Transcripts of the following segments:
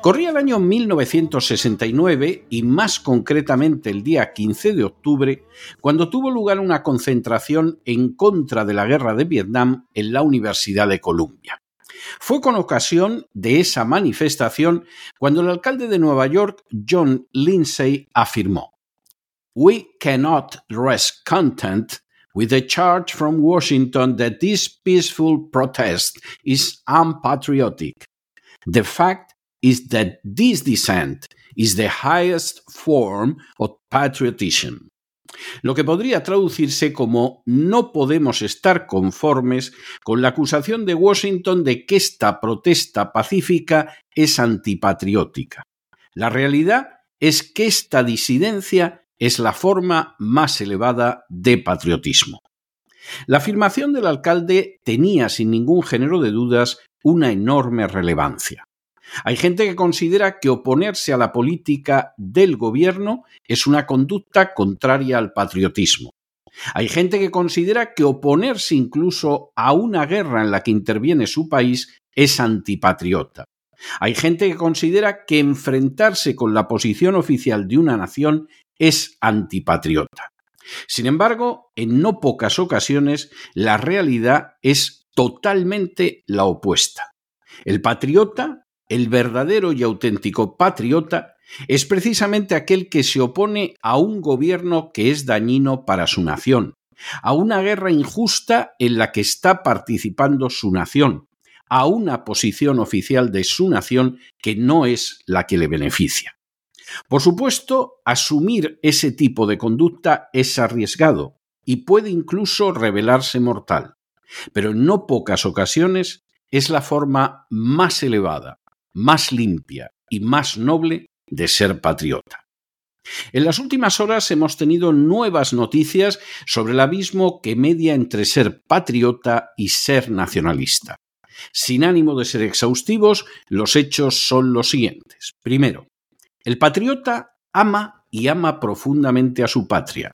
Corría el año 1969 y más concretamente el día 15 de octubre, cuando tuvo lugar una concentración en contra de la guerra de Vietnam en la Universidad de Columbia. Fue con ocasión de esa manifestación cuando el alcalde de Nueva York, John Lindsay, afirmó We cannot rest content with the charge from Washington that this peaceful protest is unpatriotic. The fact is that this dissent is the highest form of patriotism. Lo que podría traducirse como no podemos estar conformes con la acusación de Washington de que esta protesta pacífica es antipatriótica. La realidad es que esta disidencia es la forma más elevada de patriotismo. La afirmación del alcalde tenía sin ningún género de dudas una enorme relevancia. Hay gente que considera que oponerse a la política del gobierno es una conducta contraria al patriotismo. Hay gente que considera que oponerse incluso a una guerra en la que interviene su país es antipatriota. Hay gente que considera que enfrentarse con la posición oficial de una nación es antipatriota. Sin embargo, en no pocas ocasiones, la realidad es totalmente la opuesta. El patriota el verdadero y auténtico patriota es precisamente aquel que se opone a un gobierno que es dañino para su nación, a una guerra injusta en la que está participando su nación, a una posición oficial de su nación que no es la que le beneficia. Por supuesto, asumir ese tipo de conducta es arriesgado y puede incluso revelarse mortal, pero en no pocas ocasiones es la forma más elevada, más limpia y más noble de ser patriota. En las últimas horas hemos tenido nuevas noticias sobre el abismo que media entre ser patriota y ser nacionalista. Sin ánimo de ser exhaustivos, los hechos son los siguientes. Primero, el patriota ama y ama profundamente a su patria.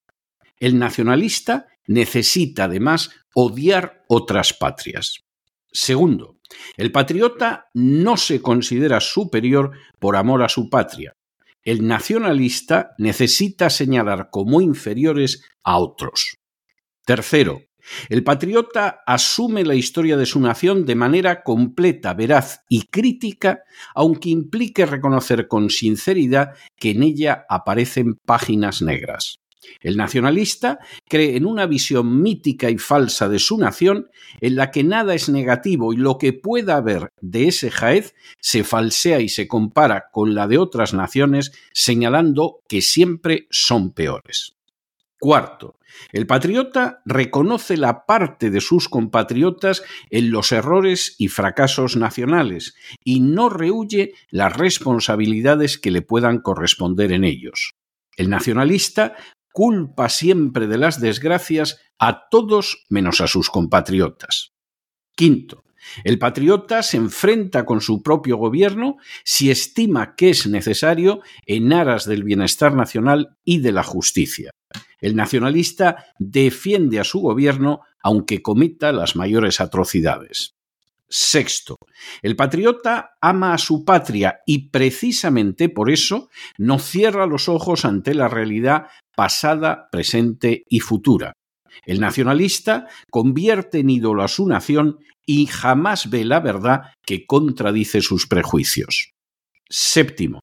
El nacionalista necesita además odiar otras patrias. Segundo, el patriota no se considera superior por amor a su patria. El nacionalista necesita señalar como inferiores a otros. Tercero, el patriota asume la historia de su nación de manera completa, veraz y crítica, aunque implique reconocer con sinceridad que en ella aparecen páginas negras. El nacionalista cree en una visión mítica y falsa de su nación en la que nada es negativo y lo que pueda haber de ese jaez se falsea y se compara con la de otras naciones señalando que siempre son peores. Cuarto, el patriota reconoce la parte de sus compatriotas en los errores y fracasos nacionales y no rehuye las responsabilidades que le puedan corresponder en ellos. El nacionalista culpa siempre de las desgracias a todos menos a sus compatriotas. Quinto, el patriota se enfrenta con su propio gobierno si estima que es necesario en aras del bienestar nacional y de la justicia. El nacionalista defiende a su gobierno aunque cometa las mayores atrocidades. Sexto, el patriota ama a su patria y precisamente por eso no cierra los ojos ante la realidad pasada, presente y futura. El nacionalista convierte en ídolo a su nación y jamás ve la verdad que contradice sus prejuicios. Séptimo,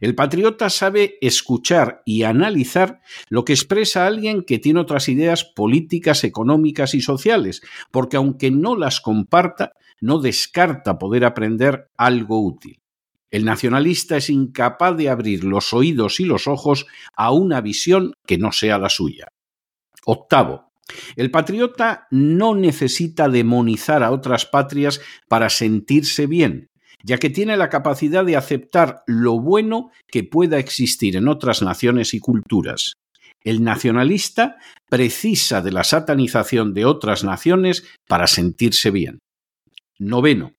el patriota sabe escuchar y analizar lo que expresa alguien que tiene otras ideas políticas, económicas y sociales, porque aunque no las comparta, no descarta poder aprender algo útil. El nacionalista es incapaz de abrir los oídos y los ojos a una visión que no sea la suya. Octavo, el patriota no necesita demonizar a otras patrias para sentirse bien, ya que tiene la capacidad de aceptar lo bueno que pueda existir en otras naciones y culturas. El nacionalista precisa de la satanización de otras naciones para sentirse bien. Noveno.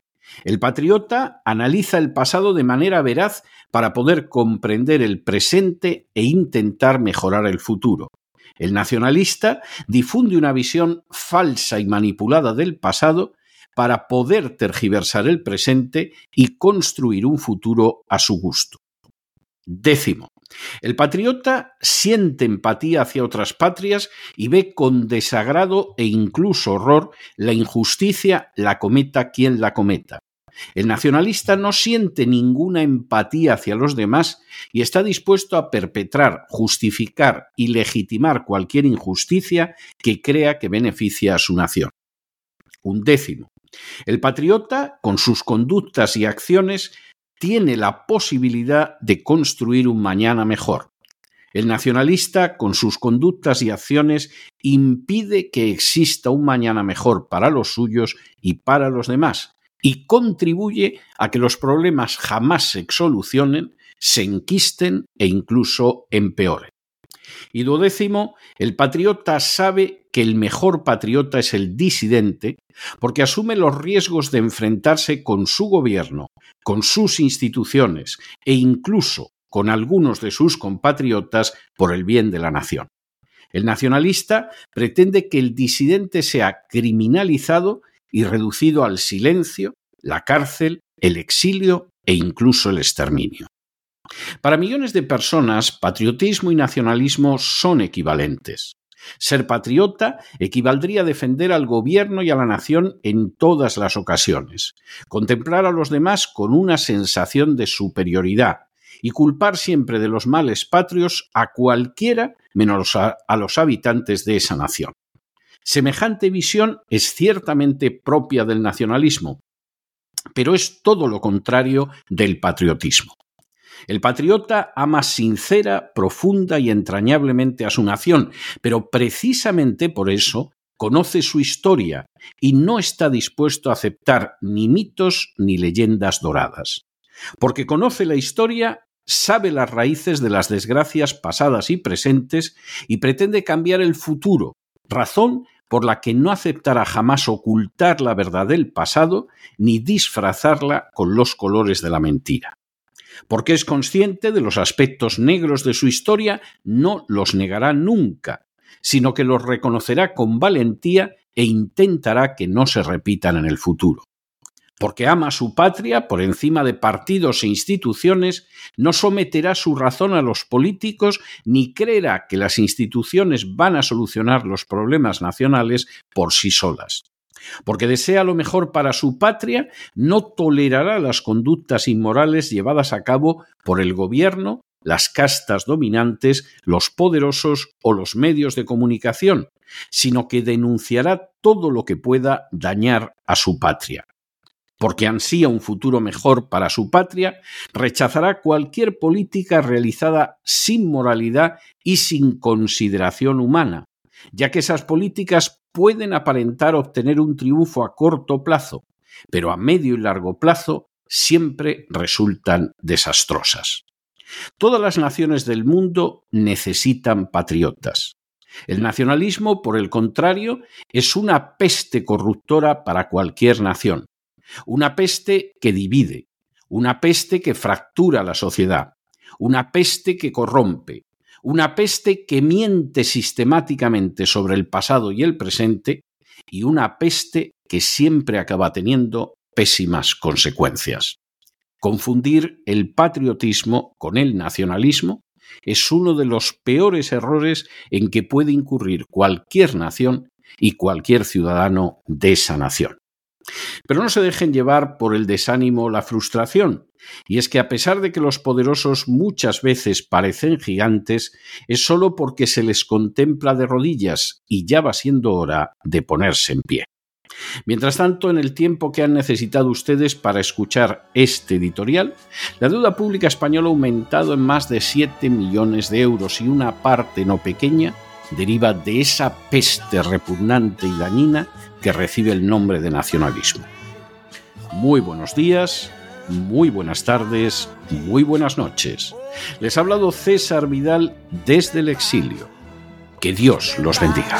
El patriota analiza el pasado de manera veraz para poder comprender el presente e intentar mejorar el futuro. El nacionalista difunde una visión falsa y manipulada del pasado para poder tergiversar el presente y construir un futuro a su gusto. Décimo. El patriota siente empatía hacia otras patrias y ve con desagrado e incluso horror la injusticia, la cometa quien la cometa. El nacionalista no siente ninguna empatía hacia los demás y está dispuesto a perpetrar, justificar y legitimar cualquier injusticia que crea que beneficia a su nación. Un décimo. El patriota, con sus conductas y acciones, tiene la posibilidad de construir un mañana mejor. El nacionalista, con sus conductas y acciones, impide que exista un mañana mejor para los suyos y para los demás, y contribuye a que los problemas jamás se solucionen, se enquisten e incluso empeoren. Y el patriota sabe que el mejor patriota es el disidente porque asume los riesgos de enfrentarse con su gobierno, con sus instituciones e incluso con algunos de sus compatriotas por el bien de la nación. El nacionalista pretende que el disidente sea criminalizado y reducido al silencio, la cárcel, el exilio e incluso el exterminio. Para millones de personas, patriotismo y nacionalismo son equivalentes. Ser patriota equivaldría a defender al gobierno y a la nación en todas las ocasiones, contemplar a los demás con una sensación de superioridad y culpar siempre de los males patrios a cualquiera menos a, los habitantes de esa nación. Semejante visión es ciertamente propia del nacionalismo, pero es todo lo contrario del patriotismo. El patriota ama sincera, profunda y entrañablemente a su nación, pero precisamente por eso conoce su historia y no está dispuesto a aceptar ni mitos ni leyendas doradas. Porque conoce la historia, sabe las raíces de las desgracias pasadas y presentes y pretende cambiar el futuro, razón por la que no aceptará jamás ocultar la verdad del pasado ni disfrazarla con los colores de la mentira porque es consciente de los aspectos negros de su historia, no los negará nunca, sino que los reconocerá con valentía e intentará que no se repitan en el futuro. Porque ama su patria por encima de partidos e instituciones, no someterá su razón a los políticos ni creerá que las instituciones van a solucionar los problemas nacionales por sí solas porque desea lo mejor para su patria, no tolerará las conductas inmorales llevadas a cabo por el gobierno, las castas dominantes, los poderosos o los medios de comunicación, sino que denunciará todo lo que pueda dañar a su patria. Porque ansía un futuro mejor para su patria, rechazará cualquier política realizada sin moralidad y sin consideración humana, ya que esas políticas pueden aparentar obtener un triunfo a corto plazo, pero a medio y largo plazo siempre resultan desastrosas. Todas las naciones del mundo necesitan patriotas. El nacionalismo, por el contrario, es una peste corruptora para cualquier nación, una peste que divide, una peste que fractura la sociedad, una peste que corrompe, una peste que miente sistemáticamente sobre el pasado y el presente y una peste que siempre acaba teniendo pésimas consecuencias. Confundir el patriotismo con el nacionalismo es uno de los peores errores en que puede incurrir cualquier nación y cualquier ciudadano de esa nación. Pero no se dejen llevar por el desánimo o la frustración. Y es que a pesar de que los poderosos muchas veces parecen gigantes, es solo porque se les contempla de rodillas y ya va siendo hora de ponerse en pie. Mientras tanto, en el tiempo que han necesitado ustedes para escuchar este editorial, la deuda pública española ha aumentado en más de 7 millones de euros y una parte no pequeña deriva de esa peste repugnante y dañina que recibe el nombre de nacionalismo. Muy buenos días, muy buenas tardes, muy buenas noches. Les ha hablado César Vidal desde el exilio. Que Dios los bendiga.